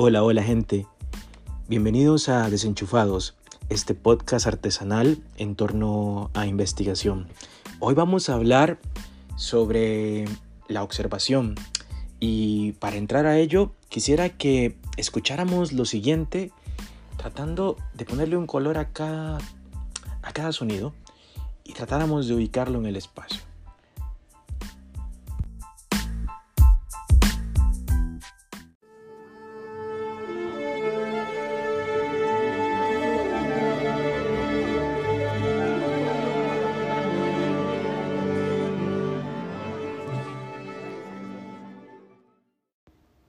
Hola, hola gente. Bienvenidos a Desenchufados, este podcast artesanal en torno a investigación. Hoy vamos a hablar sobre la observación y para entrar a ello quisiera que escucháramos lo siguiente tratando de ponerle un color a cada, a cada sonido y tratáramos de ubicarlo en el espacio.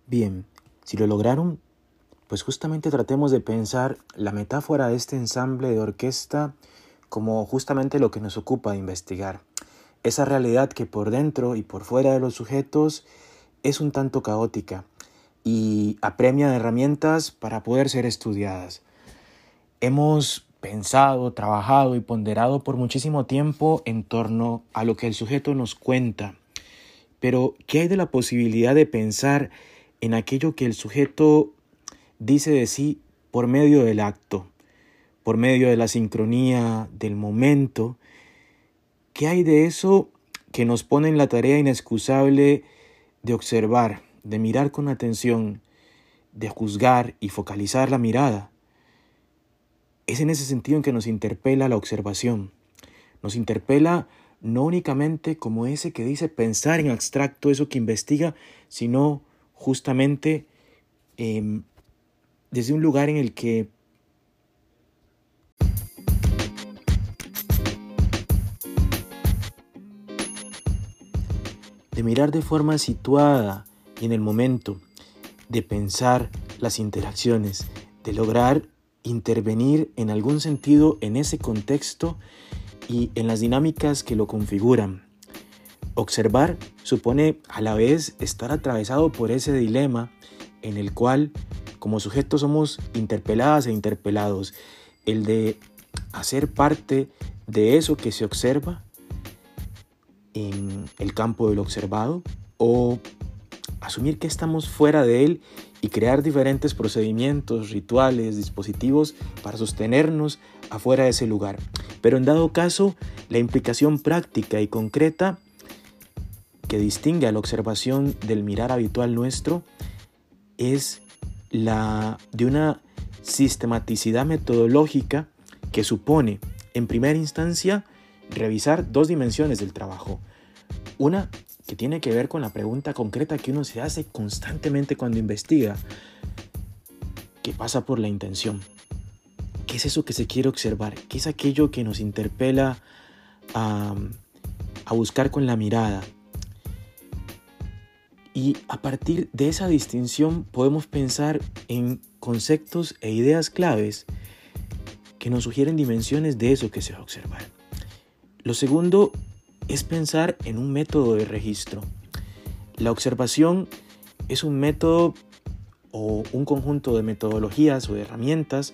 Bien, si lo lograron, pues justamente tratemos de pensar la metáfora de este ensamble de orquesta como justamente lo que nos ocupa de investigar. Esa realidad que por dentro y por fuera de los sujetos es un tanto caótica y apremia de herramientas para poder ser estudiadas. Hemos pensado, trabajado y ponderado por muchísimo tiempo en torno a lo que el sujeto nos cuenta. Pero, ¿qué hay de la posibilidad de pensar en aquello que el sujeto dice de sí por medio del acto, por medio de la sincronía del momento. ¿Qué hay de eso que nos pone en la tarea inexcusable de observar, de mirar con atención, de juzgar y focalizar la mirada? Es en ese sentido en que nos interpela la observación. Nos interpela no únicamente como ese que dice pensar en abstracto, eso que investiga, sino justamente em, desde un lugar en el que de mirar de forma situada y en el momento, de pensar las interacciones, de lograr intervenir en algún sentido en ese contexto y en las dinámicas que lo configuran. Observar supone a la vez estar atravesado por ese dilema en el cual como sujetos somos interpeladas e interpelados. El de hacer parte de eso que se observa en el campo del observado o asumir que estamos fuera de él y crear diferentes procedimientos, rituales, dispositivos para sostenernos afuera de ese lugar. Pero en dado caso, la implicación práctica y concreta que distingue a la observación del mirar habitual nuestro es la de una sistematicidad metodológica que supone, en primera instancia, revisar dos dimensiones del trabajo. Una que tiene que ver con la pregunta concreta que uno se hace constantemente cuando investiga, que pasa por la intención. ¿Qué es eso que se quiere observar? ¿Qué es aquello que nos interpela a, a buscar con la mirada? Y a partir de esa distinción podemos pensar en conceptos e ideas claves que nos sugieren dimensiones de eso que se va a observar. Lo segundo es pensar en un método de registro. La observación es un método o un conjunto de metodologías o de herramientas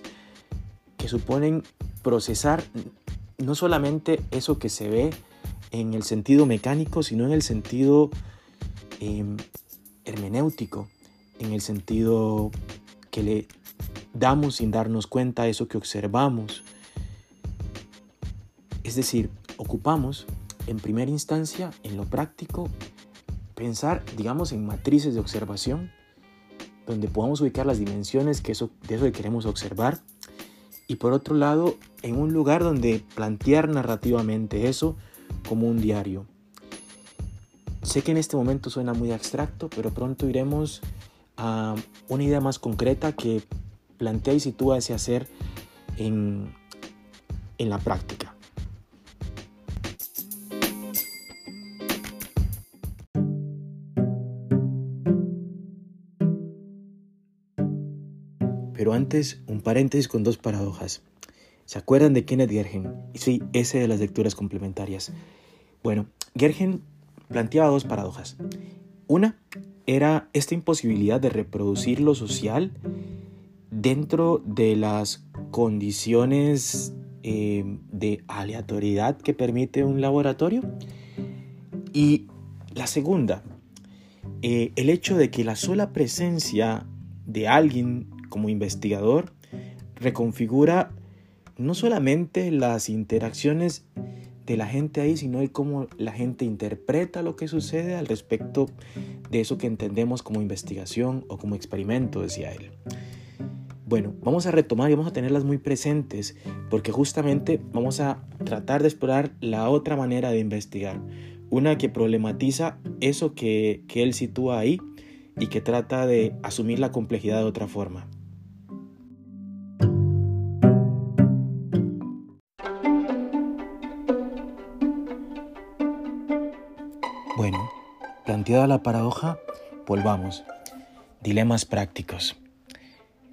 que suponen procesar no solamente eso que se ve en el sentido mecánico, sino en el sentido Em, hermenéutico, en el sentido que le damos sin darnos cuenta eso que observamos. Es decir, ocupamos en primera instancia, en lo práctico, pensar, digamos, en matrices de observación, donde podamos ubicar las dimensiones que eso, de eso que queremos observar, y por otro lado, en un lugar donde plantear narrativamente eso como un diario, Sé que en este momento suena muy abstracto, pero pronto iremos a una idea más concreta que plantea y sitúa ese hacer en, en la práctica. Pero antes, un paréntesis con dos paradojas. ¿Se acuerdan de Kenneth Gergen? Sí, ese de las lecturas complementarias. Bueno, Gergen planteaba dos paradojas. Una era esta imposibilidad de reproducir lo social dentro de las condiciones eh, de aleatoriedad que permite un laboratorio. Y la segunda, eh, el hecho de que la sola presencia de alguien como investigador reconfigura no solamente las interacciones de la gente ahí, sino de cómo la gente interpreta lo que sucede al respecto de eso que entendemos como investigación o como experimento, decía él. Bueno, vamos a retomar y vamos a tenerlas muy presentes porque justamente vamos a tratar de explorar la otra manera de investigar, una que problematiza eso que, que él sitúa ahí y que trata de asumir la complejidad de otra forma. Bueno, planteada la paradoja, volvamos. Dilemas prácticos.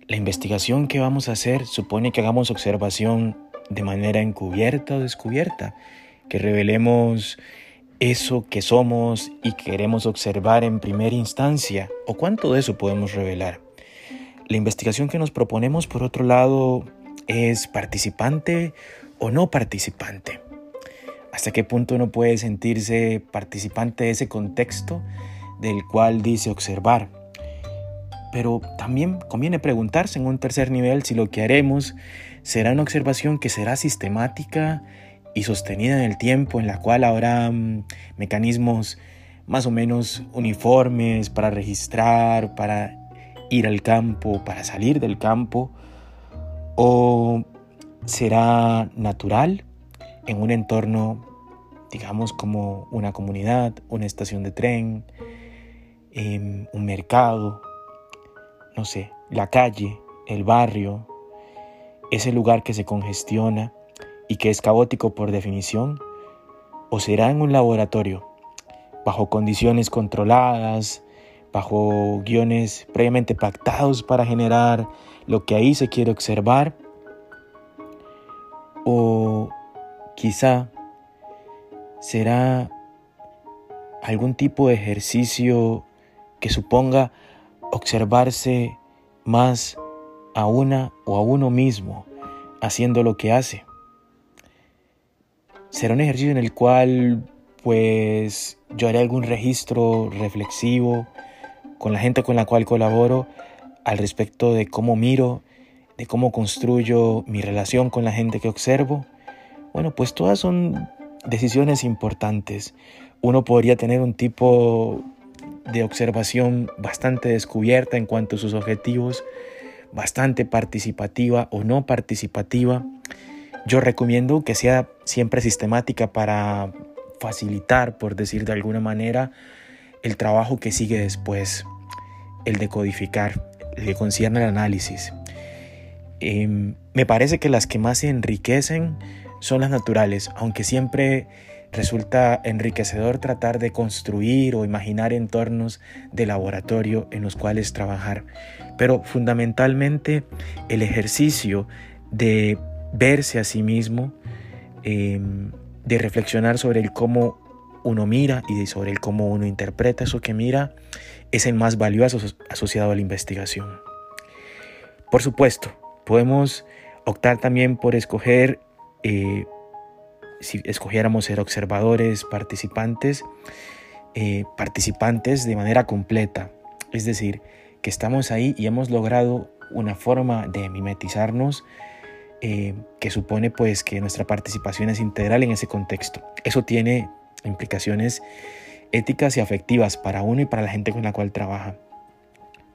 La investigación que vamos a hacer supone que hagamos observación de manera encubierta o descubierta, que revelemos eso que somos y queremos observar en primera instancia, o cuánto de eso podemos revelar. La investigación que nos proponemos, por otro lado, es participante o no participante. ¿Hasta qué punto uno puede sentirse participante de ese contexto del cual dice observar? Pero también conviene preguntarse en un tercer nivel si lo que haremos será una observación que será sistemática y sostenida en el tiempo, en la cual habrá mm, mecanismos más o menos uniformes para registrar, para ir al campo, para salir del campo, o será natural en un entorno, digamos, como una comunidad, una estación de tren, em, un mercado, no sé, la calle, el barrio, ese lugar que se congestiona y que es caótico por definición, o será en un laboratorio, bajo condiciones controladas, bajo guiones previamente pactados para generar lo que ahí se quiere observar, o quizá será algún tipo de ejercicio que suponga observarse más a una o a uno mismo haciendo lo que hace será un ejercicio en el cual pues yo haré algún registro reflexivo con la gente con la cual colaboro al respecto de cómo miro, de cómo construyo mi relación con la gente que observo. Bueno, pues todas son decisiones importantes. Uno podría tener un tipo de observación bastante descubierta en cuanto a sus objetivos, bastante participativa o no participativa. Yo recomiendo que sea siempre sistemática para facilitar, por decir de alguna manera, el trabajo que sigue después, el de codificar, el que concierne el análisis. Em, me parece que las que más se enriquecen son las naturales, aunque siempre resulta enriquecedor tratar de construir o imaginar entornos de laboratorio en los cuales trabajar. Pero fundamentalmente el ejercicio de verse a sí mismo, em, de reflexionar sobre el cómo uno mira y sobre el cómo uno interpreta eso que mira, es el más valioso asociado a la investigación. Por supuesto, podemos optar también por escoger, eh, si escogiéramos ser observadores, participantes, eh, participantes de manera completa, es decir, que estamos ahí y hemos logrado una forma de mimetizarnos eh, que supone pues que nuestra participación es integral en ese contexto. Eso tiene implicaciones éticas y afectivas para uno y para la gente con la cual trabaja.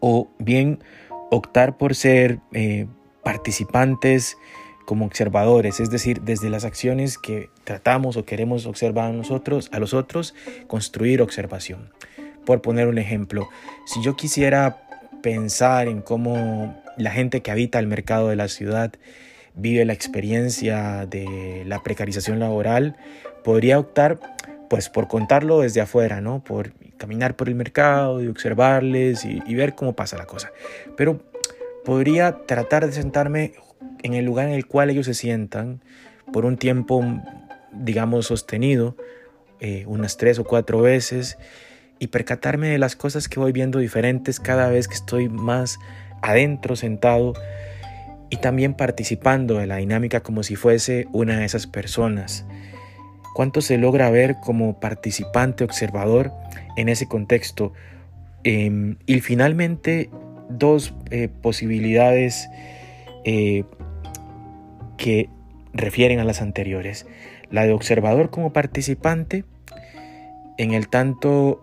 O bien optar por ser eh, participantes como observadores, es decir, desde las acciones que tratamos o queremos observar a nosotros, a los otros, construir observación. Por poner un ejemplo, si yo quisiera pensar en cómo la gente que habita el mercado de la ciudad vive la experiencia de la precarización laboral, podría optar pues por contarlo desde afuera, ¿no? Por caminar por el mercado y observarles y, y ver cómo pasa la cosa. Pero podría tratar de sentarme en el lugar en el cual ellos se sientan por un tiempo, digamos, sostenido, eh, unas tres o cuatro veces, y percatarme de las cosas que voy viendo diferentes cada vez que estoy más adentro sentado y también participando de la dinámica como si fuese una de esas personas. ¿Cuánto se logra ver como participante observador en ese contexto? Em, y finalmente dos eh, posibilidades eh, que refieren a las anteriores. La de observador como participante, en el tanto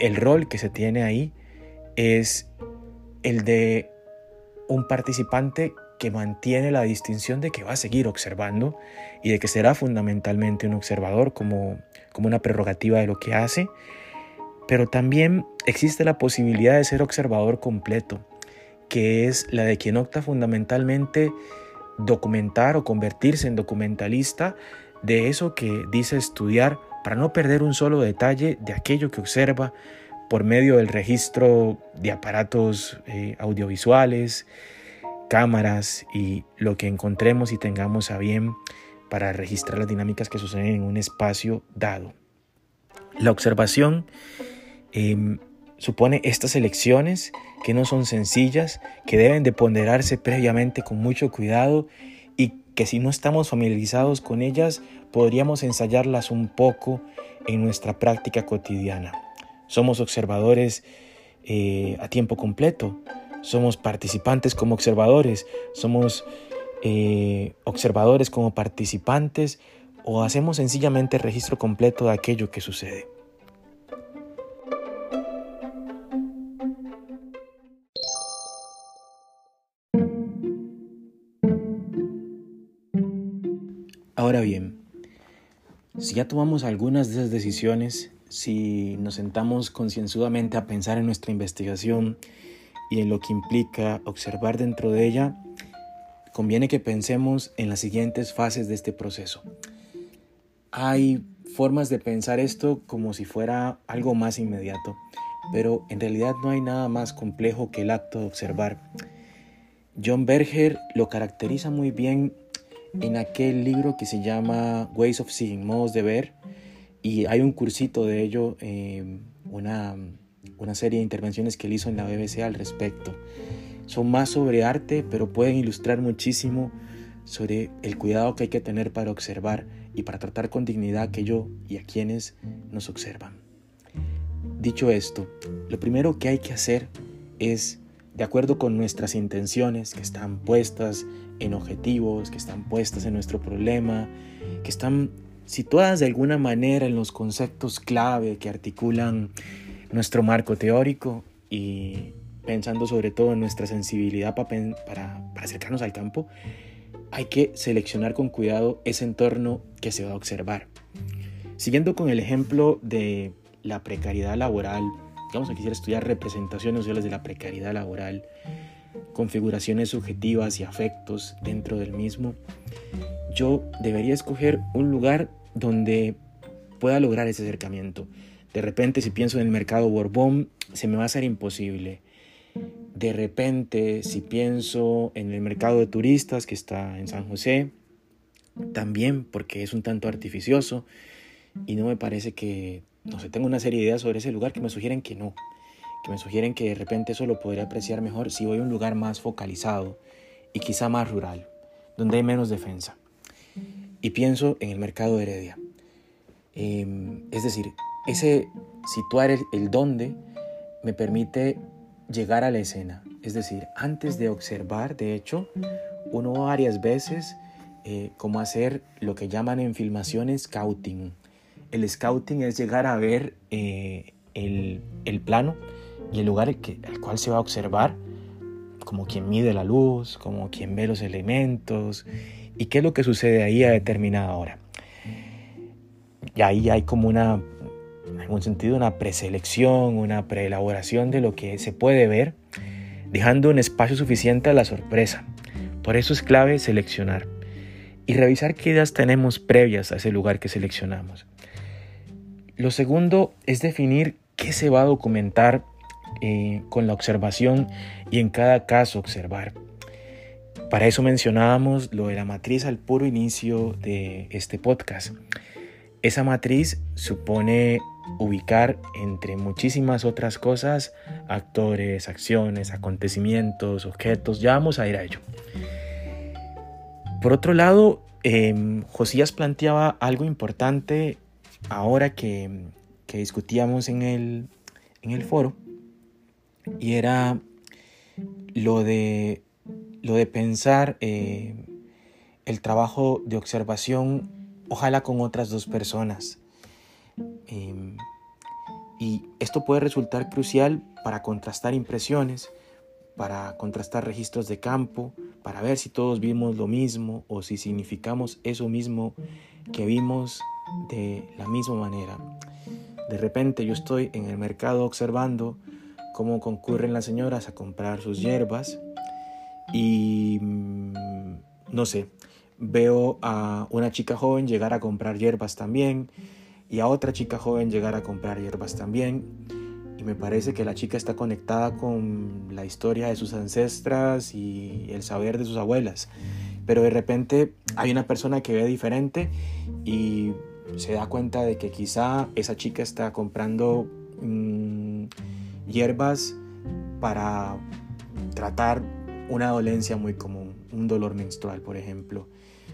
el rol que se tiene ahí es el de un participante que mantiene la distinción de que va a seguir observando y de que será fundamentalmente un observador como, como una prerrogativa de lo que hace, pero también existe la posibilidad de ser observador completo, que es la de quien opta fundamentalmente documentar o convertirse en documentalista de eso que dice estudiar para no perder un solo detalle de aquello que observa por medio del registro de aparatos eh, audiovisuales, cámaras y lo que encontremos y tengamos a bien para registrar las dinámicas que suceden en un espacio dado. La observación em, supone estas elecciones que no son sencillas, que deben de ponderarse previamente con mucho cuidado y que si no estamos familiarizados con ellas podríamos ensayarlas un poco en nuestra práctica cotidiana. Somos observadores eh, a tiempo completo, somos participantes como observadores, somos eh, observadores como participantes o hacemos sencillamente registro completo de aquello que sucede. Si ya tomamos algunas de esas decisiones, si nos sentamos concienzudamente a pensar en nuestra investigación y en lo que implica observar dentro de ella, conviene que pensemos en las siguientes fases de este proceso. Hay formas de pensar esto como si fuera algo más inmediato, pero en realidad no hay nada más complejo que el acto de observar. John Berger lo caracteriza muy bien en aquel libro que se llama Ways of Seeing, modos de ver, y hay un cursito de ello, eh, una, una serie de intervenciones que él hizo en la BBC al respecto. Son más sobre arte, pero pueden ilustrar muchísimo sobre el cuidado que hay que tener para observar y para tratar con dignidad a aquello y a quienes nos observan. Dicho esto, lo primero que hay que hacer es, de acuerdo con nuestras intenciones que están puestas en objetivos, que están puestas en nuestro problema, que están situadas de alguna manera en los conceptos clave que articulan nuestro marco teórico y pensando sobre todo en nuestra sensibilidad para, para, acercarnos al campo, hay que seleccionar con cuidado ese entorno que se va a observar. Siguiendo con el ejemplo de la precariedad laboral, vamos a quisiera estudiar representaciones sociales de la precariedad laboral, configuraciones subjetivas y afectos dentro del mismo, yo debería escoger un lugar donde pueda lograr ese acercamiento. De repente, si pienso en el mercado Borbón, se me va a hacer imposible. De repente, si pienso en el mercado de turistas que está en San José, también porque es un tanto artificioso y no me parece que, no sé, tengo una serie de ideas sobre ese lugar que me sugieren que no, me sugieren que de repente eso lo podría apreciar mejor si voy a un lugar más focalizado y quizá más rural, donde hay menos defensa. Y pienso en el mercado de Heredia. Em, es decir, ese situar el, el dónde me permite llegar a la escena. Es decir, antes de observar, de hecho, uno varias veces eh, como hacer lo que llaman en filmación scouting. El scouting es llegar a ver eh, el, el, plano y el lugar que, al cual se va a observar, como quien mide la luz, como quien ve los elementos y qué es lo que sucede ahí a determinada hora. Y ahí hay como una, en algún sentido, una preselección, una preelaboración de lo que se puede ver, dejando un espacio suficiente a la sorpresa. Por eso es clave seleccionar y revisar qué ideas tenemos previas a ese lugar que seleccionamos. Lo segundo es definir qué se va a documentar eh, con la observación y en cada caso observar. Para eso mencionábamos lo de la matriz al puro inicio de este podcast. Esa matriz supone ubicar entre muchísimas otras cosas actores, acciones, acontecimientos, objetos. Ya vamos a ir a ello. Por otro lado, em, Josías planteaba algo importante ahora que, que discutíamos en el, en el foro y era lo de, lo de pensar eh, el trabajo de observación, ojalá con otras dos personas. Em, y esto puede resultar crucial para contrastar impresiones, para contrastar registros de campo, para ver si todos vimos lo mismo o si significamos eso mismo que vimos de la misma manera. De repente yo estoy en el mercado observando cómo concurren las señoras a comprar sus hierbas y mm, no sé, veo a una chica joven llegar a comprar hierbas también y a otra chica joven llegar a comprar hierbas también y me parece que la chica está conectada con la historia de sus ancestras y el saber de sus abuelas. Pero de repente hay una persona que ve diferente y se da cuenta de que quizá esa chica está comprando mm, hierbas para tratar una dolencia muy común, un dolor menstrual, por ejemplo.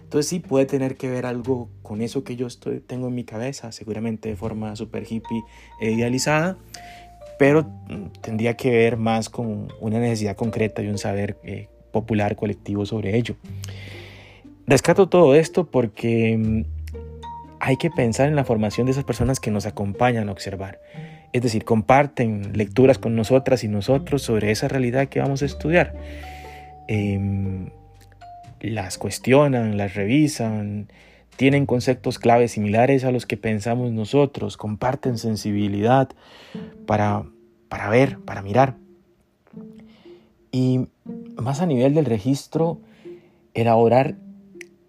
Entonces sí puede tener que ver algo con eso que yo estoy, tengo en mi cabeza, seguramente de forma súper hippie e idealizada, pero mm, tendría que ver más con una necesidad concreta y un saber eh, popular colectivo sobre ello. Rescato todo esto porque mm, hay que pensar en la formación de esas personas que nos acompañan a observar. Es decir, comparten lecturas con nosotras y nosotros sobre esa realidad que vamos a estudiar. Em, las cuestionan, las revisan, tienen conceptos claves similares a los que pensamos nosotros, comparten sensibilidad para, para ver, para mirar. Y más a nivel del registro, elaborar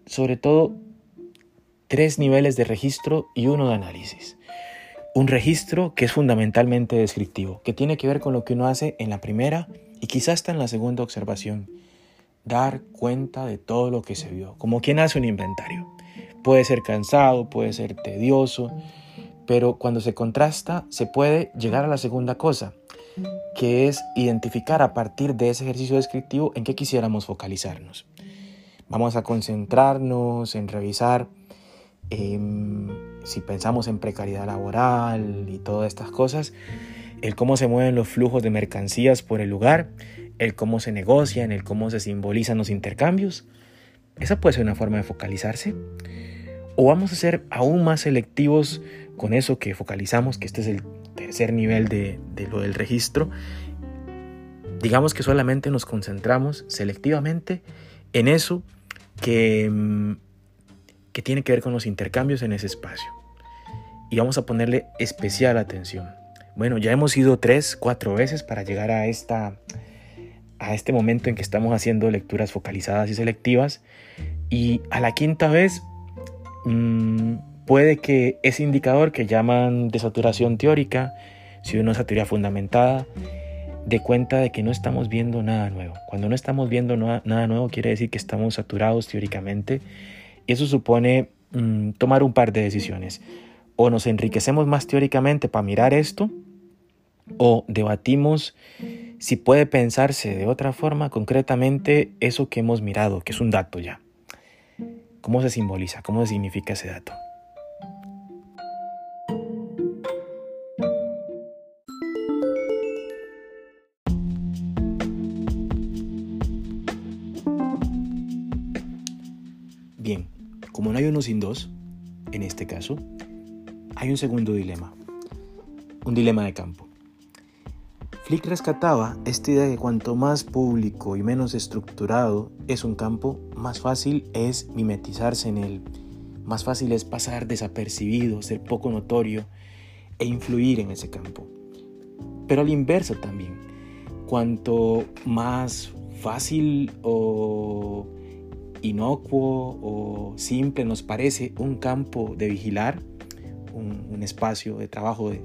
sobre todo tres niveles de registro y uno de análisis. Un registro que es fundamentalmente descriptivo, que tiene que ver con lo que uno hace en la primera y quizás está en la segunda observación. Dar cuenta de todo lo que se vio, como quien hace un inventario. Puede ser cansado, puede ser tedioso, pero cuando se contrasta se puede llegar a la segunda cosa, que es identificar a partir de ese ejercicio descriptivo en qué quisiéramos focalizarnos. Vamos a concentrarnos en revisar Em, si pensamos en precariedad laboral y todas estas cosas, el cómo se mueven los flujos de mercancías por el lugar, el cómo se negocian, el cómo se simbolizan los intercambios, esa puede ser una forma de focalizarse. O vamos a ser aún más selectivos con eso que focalizamos, que este es el tercer nivel de, lo del registro. Digamos que solamente nos concentramos selectivamente en eso que em, que tiene que ver con los intercambios en ese espacio. Y vamos a ponerle especial atención. Bueno, ya hemos ido tres, cuatro veces para llegar a, esta, a este momento en que estamos haciendo lecturas focalizadas y selectivas. Y a la quinta vez mmm, puede que ese indicador que llaman de saturación teórica, si uno es teoría fundamentada, de cuenta de que no estamos viendo nada nuevo. Cuando no estamos viendo nada nuevo quiere decir que estamos saturados teóricamente y eso supone mm, tomar un par de decisiones. O nos enriquecemos más teóricamente para mirar esto, o debatimos si puede pensarse de otra forma concretamente eso que hemos mirado, que es un dato ya. ¿Cómo se simboliza? ¿Cómo significa ese dato? Bien, como no hay uno sin dos, en este caso, hay un segundo dilema, un dilema de campo. Flick rescataba esta idea de que cuanto más público y menos estructurado es un campo, más fácil es mimetizarse en él, más fácil es pasar desapercibido, ser poco notorio e influir en ese campo. Pero al inverso también, cuanto más fácil o inocuo o simple nos parece un campo de vigilar, un, espacio de trabajo de,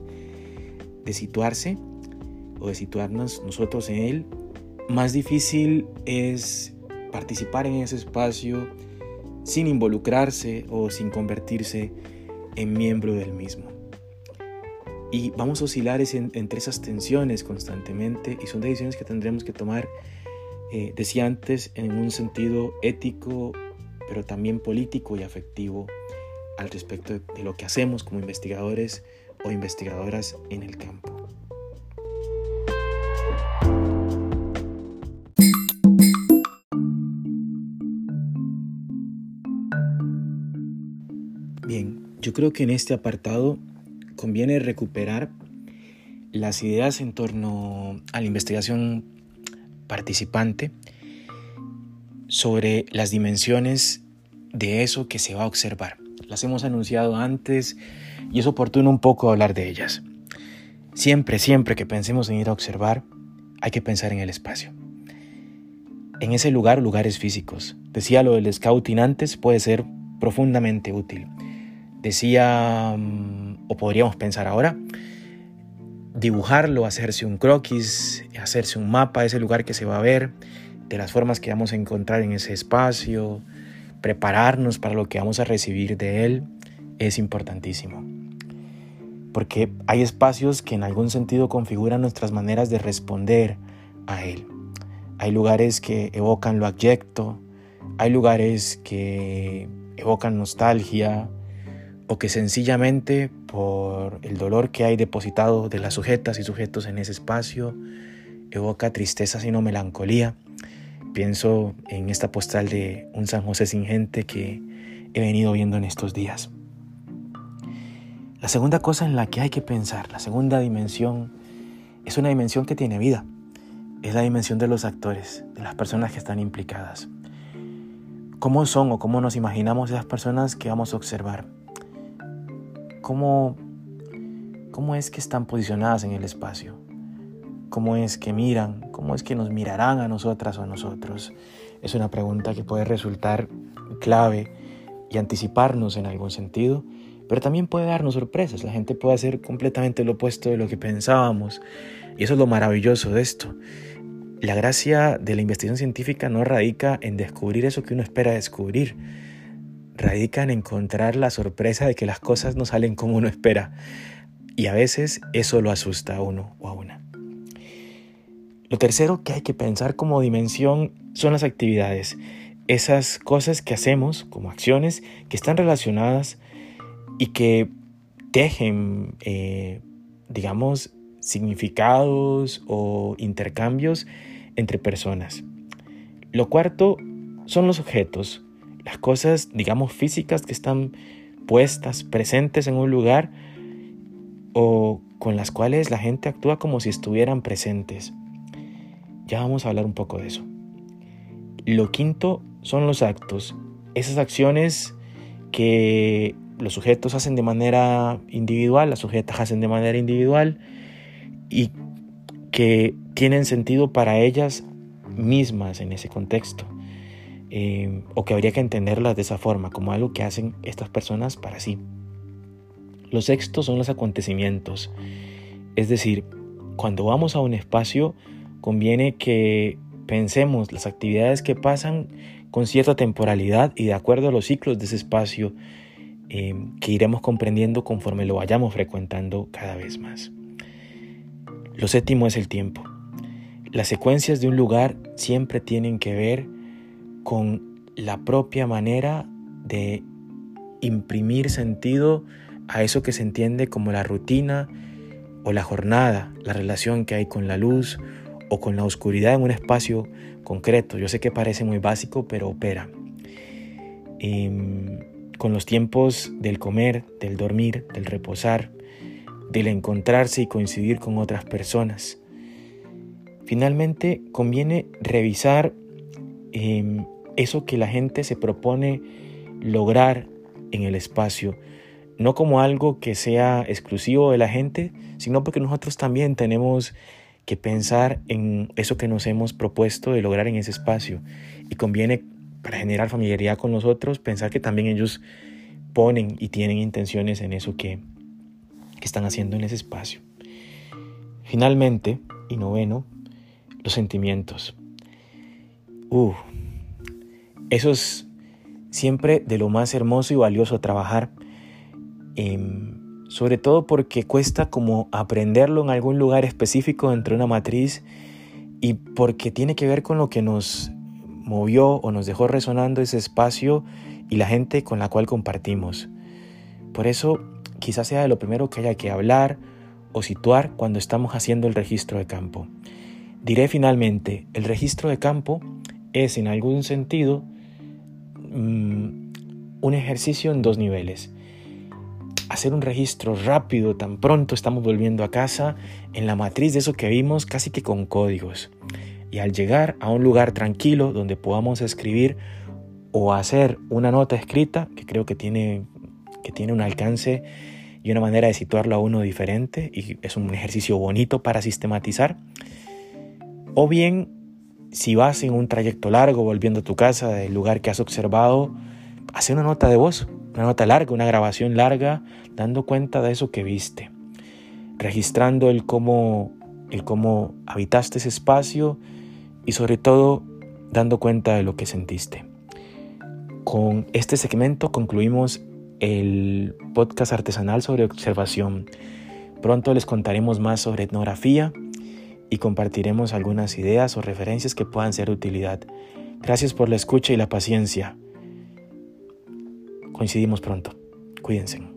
de situarse o de situarnos nosotros en él, más difícil es participar en ese espacio sin involucrarse o sin convertirse en miembro del mismo. Y vamos a oscilar entre esas tensiones constantemente y son decisiones que tendremos que tomar eh, decía antes, en un sentido ético, pero también político y afectivo al respecto de, de lo que hacemos como investigadores o investigadoras en el campo. Bien, yo creo que en este apartado conviene recuperar las ideas en torno a la investigación participante sobre las dimensiones de eso que se va a observar. Las hemos anunciado antes y es oportuno un poco hablar de ellas. Siempre, siempre que pensemos en ir a observar, hay que pensar en el espacio. En ese lugar, lugares físicos. Decía lo del scouting antes, puede ser profundamente útil. Decía, mm, o podríamos pensar ahora, dibujarlo, hacerse un croquis, hacerse un mapa de ese lugar que se va a ver, de las formas que vamos a encontrar en ese espacio, prepararnos para lo que vamos a recibir de él, es importantísimo. Porque hay espacios que en algún sentido configuran nuestras maneras de responder a él. Hay lugares que evocan lo abyecto, hay lugares que evocan nostalgia, o que sencillamente por el dolor que hay depositado de las sujetas y sujetos en ese espacio evoca tristeza sino melancolía. Pienso en esta postal de un San José sin gente que he venido viendo en estos días. La segunda cosa en la que hay que pensar, la segunda dimensión, es una dimensión que tiene vida. Es la dimensión de los actores, de las personas que están implicadas. ¿Cómo son o cómo nos imaginamos esas personas que vamos a observar? ¿Cómo, ¿Cómo es que están posicionadas en el espacio? ¿Cómo es que miran? ¿Cómo es que nos mirarán a nosotras o a nosotros? Es una pregunta que puede resultar clave y anticiparnos en algún sentido, pero también puede darnos sorpresas. La gente puede hacer completamente lo opuesto de lo que pensábamos. Y eso es lo maravilloso de esto. La gracia de la investigación científica no radica en descubrir eso que uno espera descubrir, radica en encontrar la sorpresa de que las cosas no salen como uno espera. Y a veces eso lo asusta a uno o a una. Lo tercero que hay que pensar como dimensión son las actividades. Esas cosas que hacemos como acciones que están relacionadas y que tejen, eh, digamos, significados o intercambios entre personas. Lo cuarto son los objetos, las cosas, digamos, físicas que están puestas, presentes en un lugar o con las cuales la gente actúa como si estuvieran presentes. Ya vamos a hablar un poco de eso. Lo quinto son los actos, esas acciones que los sujetos hacen de manera individual, las sujetas hacen de manera individual y que tienen sentido para ellas mismas en ese contexto. Eh, o que habría que entenderlas de esa forma, como algo que hacen estas personas para sí. Los sextos son los acontecimientos, es decir, cuando vamos a un espacio conviene que pensemos las actividades que pasan con cierta temporalidad y de acuerdo a los ciclos de ese espacio eh, que iremos comprendiendo conforme lo vayamos frecuentando cada vez más. Lo séptimo es el tiempo. Las secuencias de un lugar siempre tienen que ver con la propia manera de imprimir sentido a eso que se entiende como la rutina o la jornada, la relación que hay con la luz o con la oscuridad en un espacio concreto. Yo sé que parece muy básico, pero opera. Em, con los tiempos del comer, del dormir, del reposar, del encontrarse y coincidir con otras personas. Finalmente, conviene revisar Em, eso que la gente se propone lograr en el espacio, no como algo que sea exclusivo de la gente, sino porque nosotros también tenemos que pensar en eso que nos hemos propuesto de lograr en ese espacio. Y conviene, para generar familiaridad con nosotros, pensar que también ellos ponen y tienen intenciones en eso que, que están haciendo en ese espacio. Finalmente, y noveno, los sentimientos. Uh, eso es siempre de lo más hermoso y valioso trabajar. Em, sobre todo porque cuesta como aprenderlo en algún lugar específico dentro de una matriz y porque tiene que ver con lo que nos movió o nos dejó resonando ese espacio y la gente con la cual compartimos. Por eso quizás sea de lo primero que haya que hablar o situar cuando estamos haciendo el registro de campo. Diré finalmente, el registro de campo es en algún sentido mm, un ejercicio en dos niveles. hacer un registro rápido, tan pronto estamos volviendo a casa, en la matriz de eso que vimos, casi que con códigos. Y al llegar a un lugar tranquilo donde podamos escribir o hacer una nota escrita, que creo que tiene, que tiene un alcance y una manera de situarlo a uno diferente, y es un ejercicio bonito para sistematizar, o bien si vas en un trayecto largo volviendo a tu casa del lugar que has observado, hace una nota de voz, una nota larga, una grabación larga, dando cuenta de eso que viste, registrando el cómo, el cómo habitaste ese espacio y sobre todo dando cuenta de lo que sentiste. Con este segmento concluimos el podcast artesanal sobre observación. Pronto les contaremos más sobre etnografía y compartiremos algunas ideas o referencias que puedan ser de utilidad. Gracias por la escucha y la paciencia. Coincidimos pronto. Cuídense.